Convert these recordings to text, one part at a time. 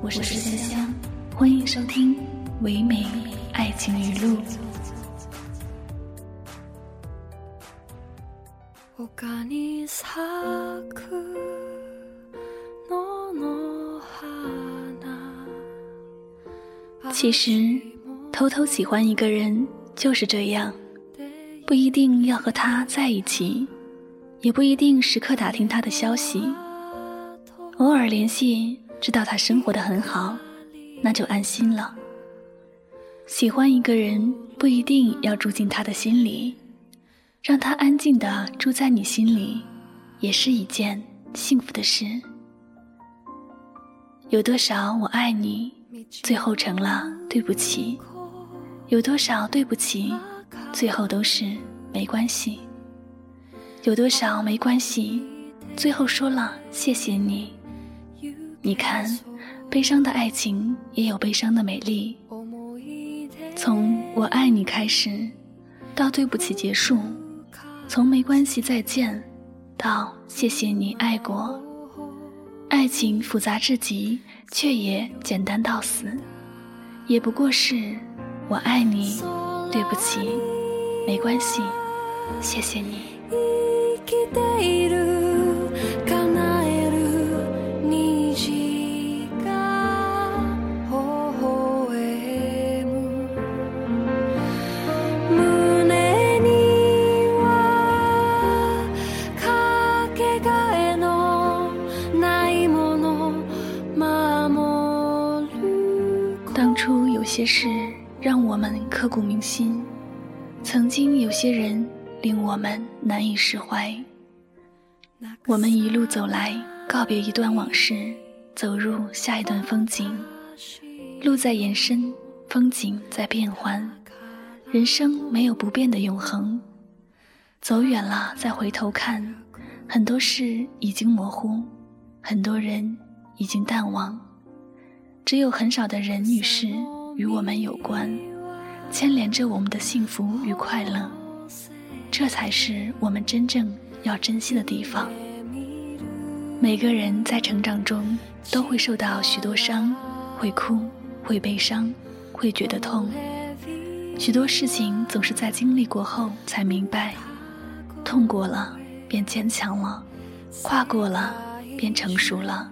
我是香香，欢迎收听唯美爱情语录。其实，偷偷喜欢一个人就是这样，不一定要和他在一起，也不一定时刻打听他的消息，偶尔联系，知道他生活的很好，那就安心了。喜欢一个人不一定要住进他的心里，让他安静的住在你心里，也是一件幸福的事。有多少我爱你？最后成了对不起，有多少对不起，最后都是没关系；有多少没关系，最后说了谢谢你。你看，悲伤的爱情也有悲伤的美丽。从我爱你开始，到对不起结束，从没关系再见，到谢谢你爱过。爱情复杂至极，却也简单到死，也不过是我爱你，对不起，没关系，谢谢你。令我们难以释怀。我们一路走来，告别一段往事，走入下一段风景。路在延伸，风景在变换，人生没有不变的永恒。走远了再回头看，很多事已经模糊，很多人已经淡忘，只有很少的人与事。与我们有关，牵连着我们的幸福与快乐，这才是我们真正要珍惜的地方。每个人在成长中都会受到许多伤，会哭，会悲伤，会觉得痛。许多事情总是在经历过后才明白，痛过了便坚强了，跨过了便成熟了，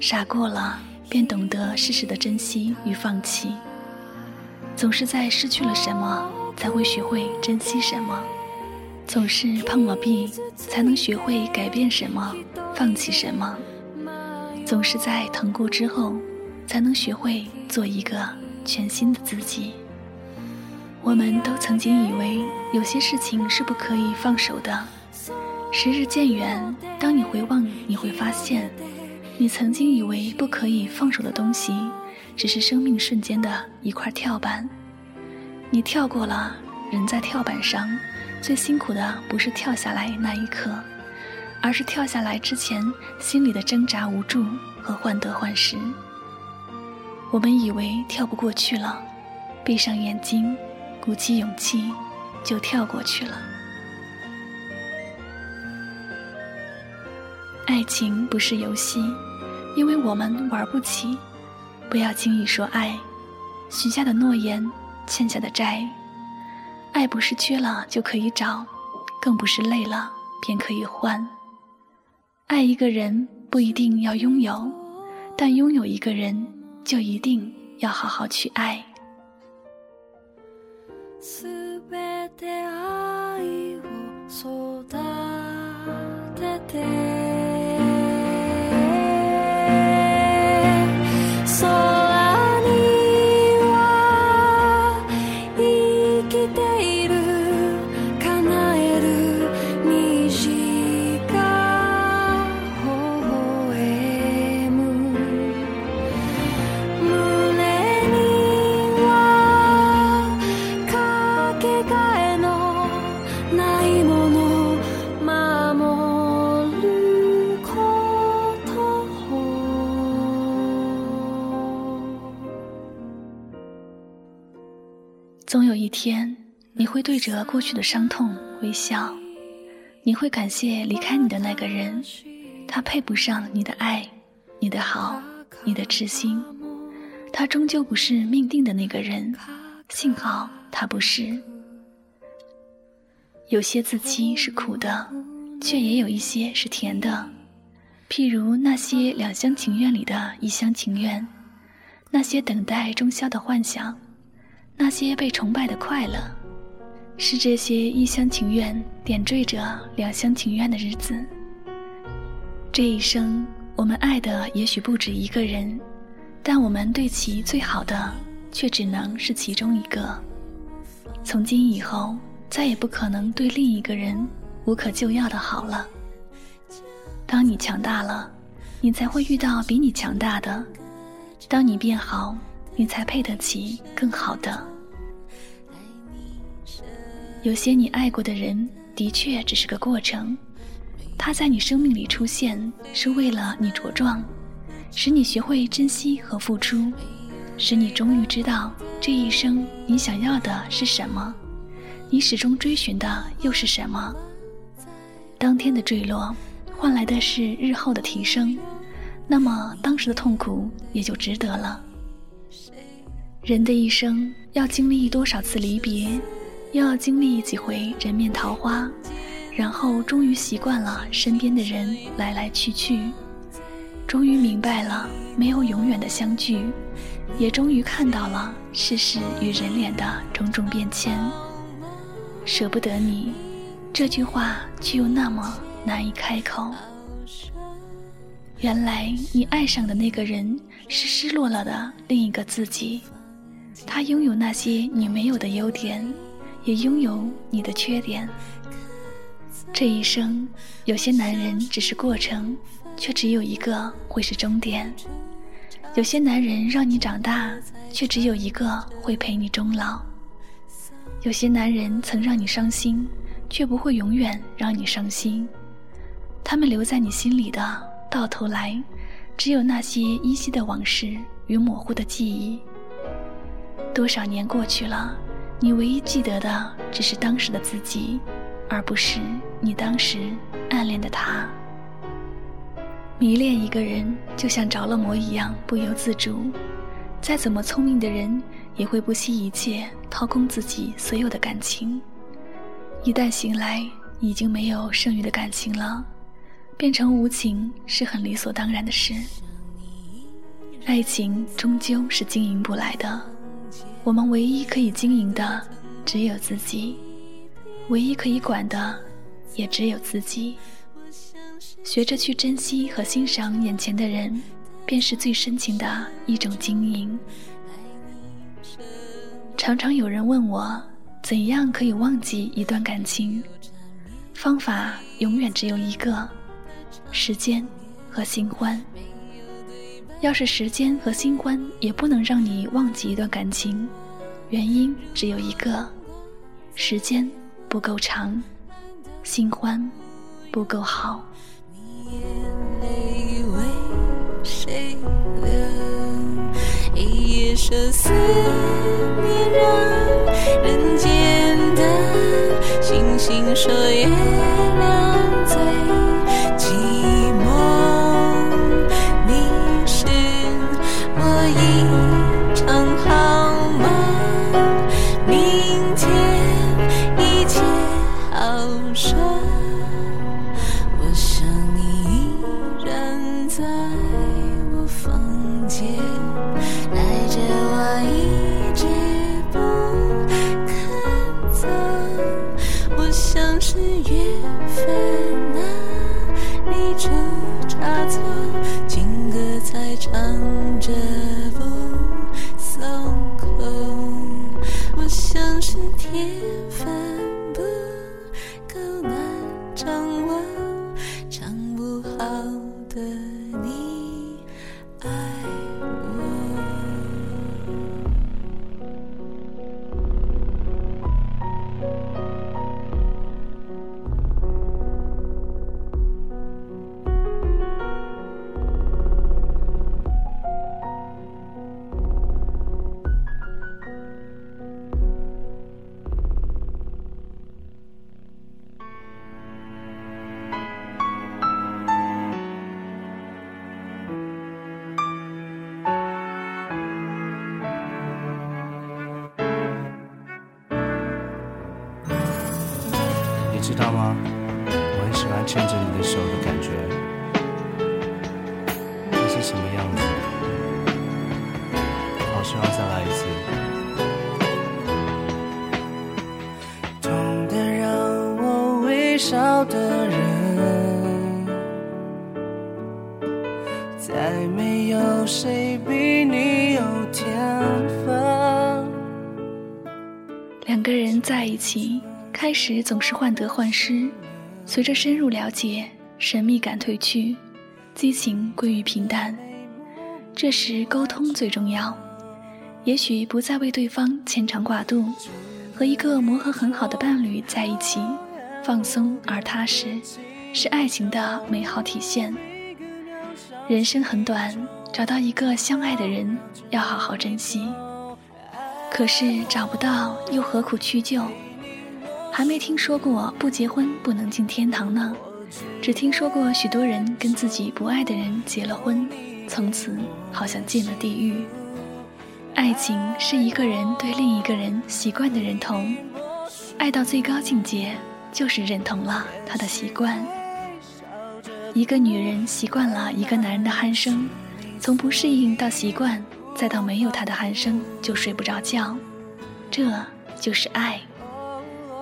傻过了。便懂得适时的珍惜与放弃。总是在失去了什么，才会学会珍惜什么；总是碰了壁，才能学会改变什么，放弃什么；总是在疼过之后，才能学会做一个全新的自己。我们都曾经以为有些事情是不可以放手的，时日渐远，当你回望，你会发现。你曾经以为不可以放手的东西，只是生命瞬间的一块跳板。你跳过了，人在跳板上，最辛苦的不是跳下来那一刻，而是跳下来之前心里的挣扎、无助和患得患失。我们以为跳不过去了，闭上眼睛，鼓起勇气，就跳过去了。爱情不是游戏，因为我们玩不起。不要轻易说爱，许下的诺言，欠下的债。爱不是缺了就可以找更不是累了便可以换爱一个人不一定要拥有但拥有一个人就一定要好好去爱。总有一天，你会对着过去的伤痛微笑，你会感谢离开你的那个人，他配不上你的爱，你的好，你的痴心，他终究不是命定的那个人，幸好他不是。有些自欺是苦的，却也有一些是甜的，譬如那些两厢情愿里的一厢情愿，那些等待终宵的幻想。那些被崇拜的快乐，是这些一厢情愿点缀着两厢情愿的日子。这一生，我们爱的也许不止一个人，但我们对其最好的，却只能是其中一个。从今以后，再也不可能对另一个人无可救药的好了。当你强大了，你才会遇到比你强大的；当你变好。你才配得起更好的。有些你爱过的人，的确只是个过程，他在你生命里出现，是为了你茁壮，使你学会珍惜和付出，使你终于知道这一生你想要的是什么，你始终追寻的又是什么。当天的坠落，换来的是日后的提升，那么当时的痛苦也就值得了。人的一生要经历多少次离别，又要经历几回人面桃花，然后终于习惯了身边的人来来去去，终于明白了没有永远的相聚，也终于看到了世事与人脸的种种变迁。舍不得你，这句话却又那么难以开口。原来你爱上的那个人是失落了的另一个自己。他拥有那些你没有的优点，也拥有你的缺点。这一生，有些男人只是过程，却只有一个会是终点；有些男人让你长大，却只有一个会陪你终老；有些男人曾让你伤心，却不会永远让你伤心。他们留在你心里的，到头来，只有那些依稀的往事与模糊的记忆。多少年过去了，你唯一记得的只是当时的自己，而不是你当时暗恋的他。迷恋一个人就像着了魔一样不由自主，再怎么聪明的人也会不惜一切掏空自己所有的感情。一旦醒来，已经没有剩余的感情了，变成无情是很理所当然的事。爱情终究是经营不来的。我们唯一可以经营的只有自己，唯一可以管的也只有自己。学着去珍惜和欣赏眼前的人，便是最深情的一种经营。常常有人问我，怎样可以忘记一段感情？方法永远只有一个：时间和新欢。要是时间和新欢也不能让你忘记一段感情，原因只有一个：时间不够长，新欢不够好。人间的星星说我微笑的人，再没有谁比你有天分。两个人在一起。开始总是患得患失，随着深入了解，神秘感褪去，激情归于平淡。这时沟通最重要，也许不再为对方牵肠挂肚，和一个磨合很好的伴侣在一起，放松而踏实，是爱情的美好体现。人生很短，找到一个相爱的人，要好好珍惜。可是找不到，又何苦屈就？还没听说过不结婚不能进天堂呢，只听说过许多人跟自己不爱的人结了婚，从此好像进了地狱。爱情是一个人对另一个人习惯的认同，爱到最高境界就是认同了他的习惯。一个女人习惯了一个男人的鼾声，从不适应到习惯，再到没有他的鼾声就睡不着觉，这就是爱。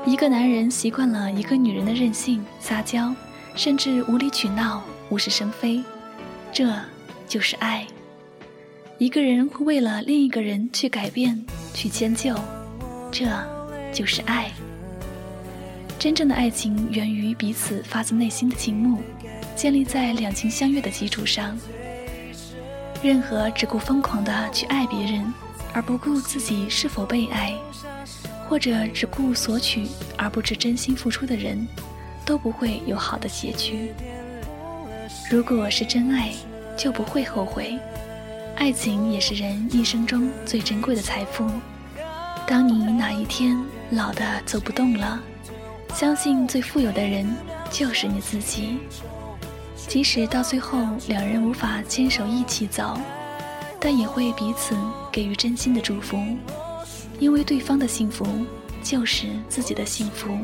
一个男人习惯了一个女人的任性、撒娇，甚至无理取闹、无事生非，这就是爱。一个人会为了另一个人去改变、去迁就，这就是爱。真正的爱情源于彼此发自内心的倾慕，建立在两情相悦的基础上。任何只顾疯狂的去爱别人，而不顾自己是否被爱。或者只顾索取而不知真心付出的人，都不会有好的结局。如果是真爱，就不会后悔。爱情也是人一生中最珍贵的财富。当你哪一天老的走不动了，相信最富有的人就是你自己。即使到最后两人无法牵手一起走，但也会彼此给予真心的祝福。因为对方的幸福就是自己的幸福，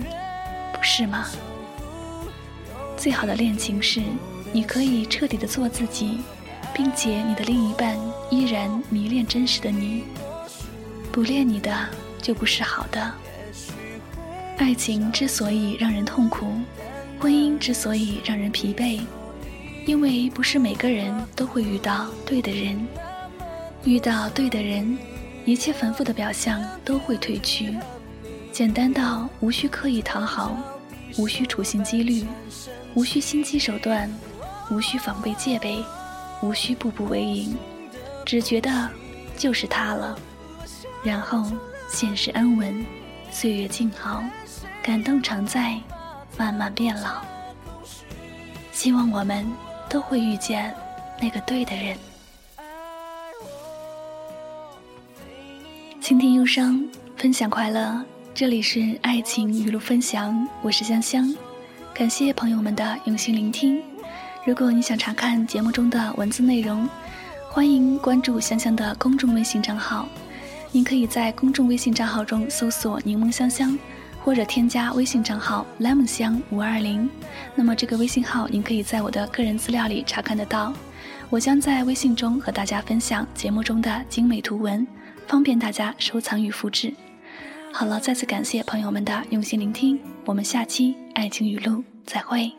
不是吗？最好的恋情是，你可以彻底的做自己，并且你的另一半依然迷恋真实的你。不恋你的就不是好的。爱情之所以让人痛苦，婚姻之所以让人疲惫，因为不是每个人都会遇到对的人，遇到对的人。一切繁复的表象都会褪去，简单到无需刻意讨好，无需处心积虑，无需心机手段，无需防备戒备，无需步步为营，只觉得就是他了。然后现实安稳，岁月静好，感动常在，慢慢变老。希望我们都会遇见那个对的人。倾听忧伤，分享快乐。这里是爱情语录分享，我是香香。感谢朋友们的用心聆听。如果你想查看节目中的文字内容，欢迎关注香香的公众微信账号。您可以在公众微信账号中搜索“柠檬香香”，或者添加微信账号 “lemon 香五二零”。那么这个微信号您可以在我的个人资料里查看得到。我将在微信中和大家分享节目中的精美图文。方便大家收藏与复制。好了，再次感谢朋友们的用心聆听，我们下期爱情语录再会。